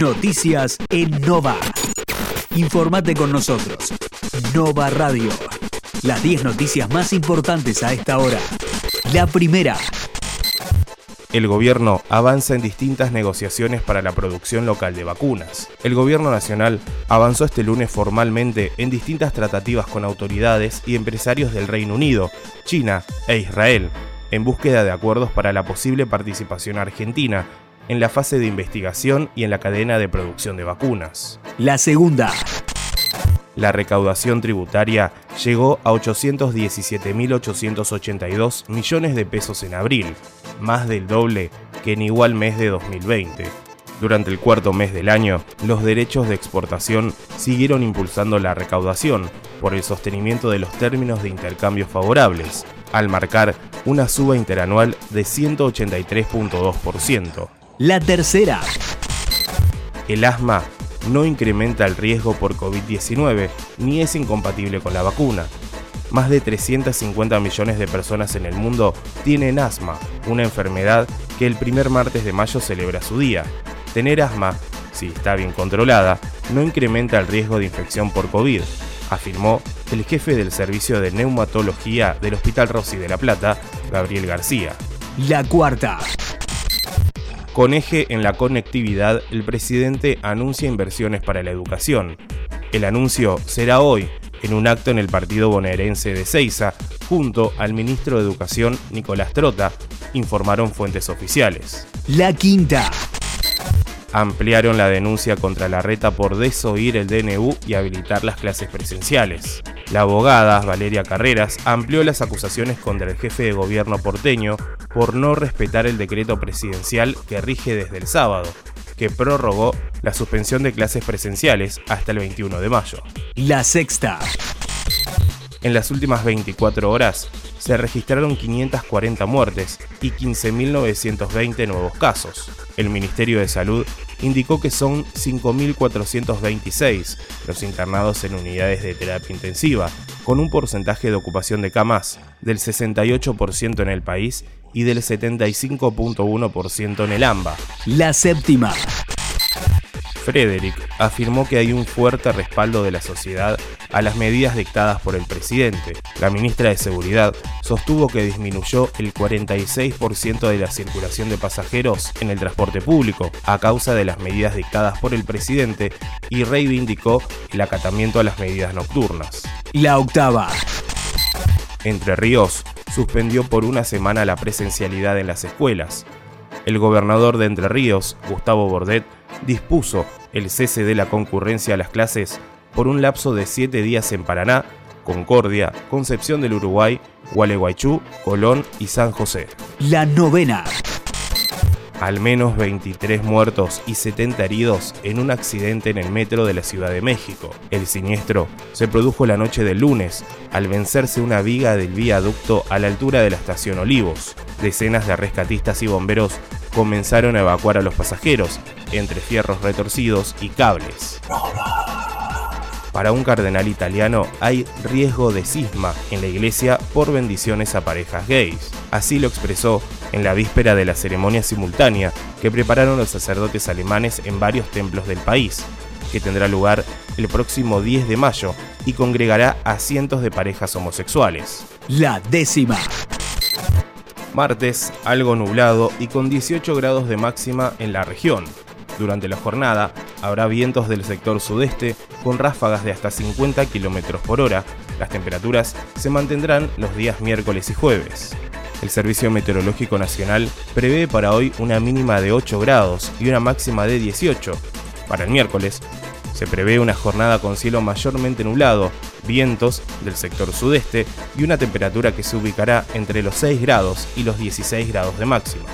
Noticias en Nova. Informate con nosotros. Nova Radio. Las 10 noticias más importantes a esta hora. La primera. El gobierno avanza en distintas negociaciones para la producción local de vacunas. El gobierno nacional avanzó este lunes formalmente en distintas tratativas con autoridades y empresarios del Reino Unido, China e Israel, en búsqueda de acuerdos para la posible participación argentina en la fase de investigación y en la cadena de producción de vacunas. La segunda. La recaudación tributaria llegó a 817.882 millones de pesos en abril, más del doble que en igual mes de 2020. Durante el cuarto mes del año, los derechos de exportación siguieron impulsando la recaudación por el sostenimiento de los términos de intercambio favorables, al marcar una suba interanual de 183.2%. La tercera. El asma no incrementa el riesgo por COVID-19 ni es incompatible con la vacuna. Más de 350 millones de personas en el mundo tienen asma, una enfermedad que el primer martes de mayo celebra su día. Tener asma, si está bien controlada, no incrementa el riesgo de infección por COVID, afirmó el jefe del servicio de neumatología del Hospital Rossi de La Plata, Gabriel García. La cuarta. Con eje en la conectividad, el presidente anuncia inversiones para la educación. El anuncio será hoy, en un acto en el partido bonaerense de Ceiza, junto al ministro de Educación Nicolás Trota, informaron fuentes oficiales. La quinta ampliaron la denuncia contra la reta por desoír el DNU y habilitar las clases presenciales. La abogada Valeria Carreras amplió las acusaciones contra el jefe de gobierno porteño por no respetar el decreto presidencial que rige desde el sábado, que prorrogó la suspensión de clases presenciales hasta el 21 de mayo. La sexta. En las últimas 24 horas se registraron 540 muertes y 15.920 nuevos casos. El Ministerio de Salud indicó que son 5.426 los internados en unidades de terapia intensiva, con un porcentaje de ocupación de camas del 68% en el país y del 75.1% en el AMBA. La séptima. Frederick afirmó que hay un fuerte respaldo de la sociedad a las medidas dictadas por el presidente. La ministra de Seguridad sostuvo que disminuyó el 46% de la circulación de pasajeros en el transporte público a causa de las medidas dictadas por el presidente y reivindicó el acatamiento a las medidas nocturnas. La octava. Entre Ríos suspendió por una semana la presencialidad en las escuelas. El gobernador de Entre Ríos, Gustavo Bordet, dispuso el cese de la concurrencia a las clases por un lapso de siete días en Paraná, Concordia, Concepción del Uruguay, Gualeguaychú, Colón y San José. La novena. Al menos 23 muertos y 70 heridos en un accidente en el metro de la Ciudad de México. El siniestro se produjo la noche del lunes, al vencerse una viga del viaducto a la altura de la estación Olivos. Decenas de rescatistas y bomberos comenzaron a evacuar a los pasajeros, entre fierros retorcidos y cables. Para un cardenal italiano hay riesgo de cisma en la iglesia por bendiciones a parejas gays. Así lo expresó en la víspera de la ceremonia simultánea que prepararon los sacerdotes alemanes en varios templos del país, que tendrá lugar el próximo 10 de mayo y congregará a cientos de parejas homosexuales. La décima. Martes, algo nublado y con 18 grados de máxima en la región. Durante la jornada habrá vientos del sector sudeste con ráfagas de hasta 50 km por hora. Las temperaturas se mantendrán los días miércoles y jueves. El Servicio Meteorológico Nacional prevé para hoy una mínima de 8 grados y una máxima de 18. Para el miércoles se prevé una jornada con cielo mayormente nublado, vientos del sector sudeste y una temperatura que se ubicará entre los 6 grados y los 16 grados de máxima.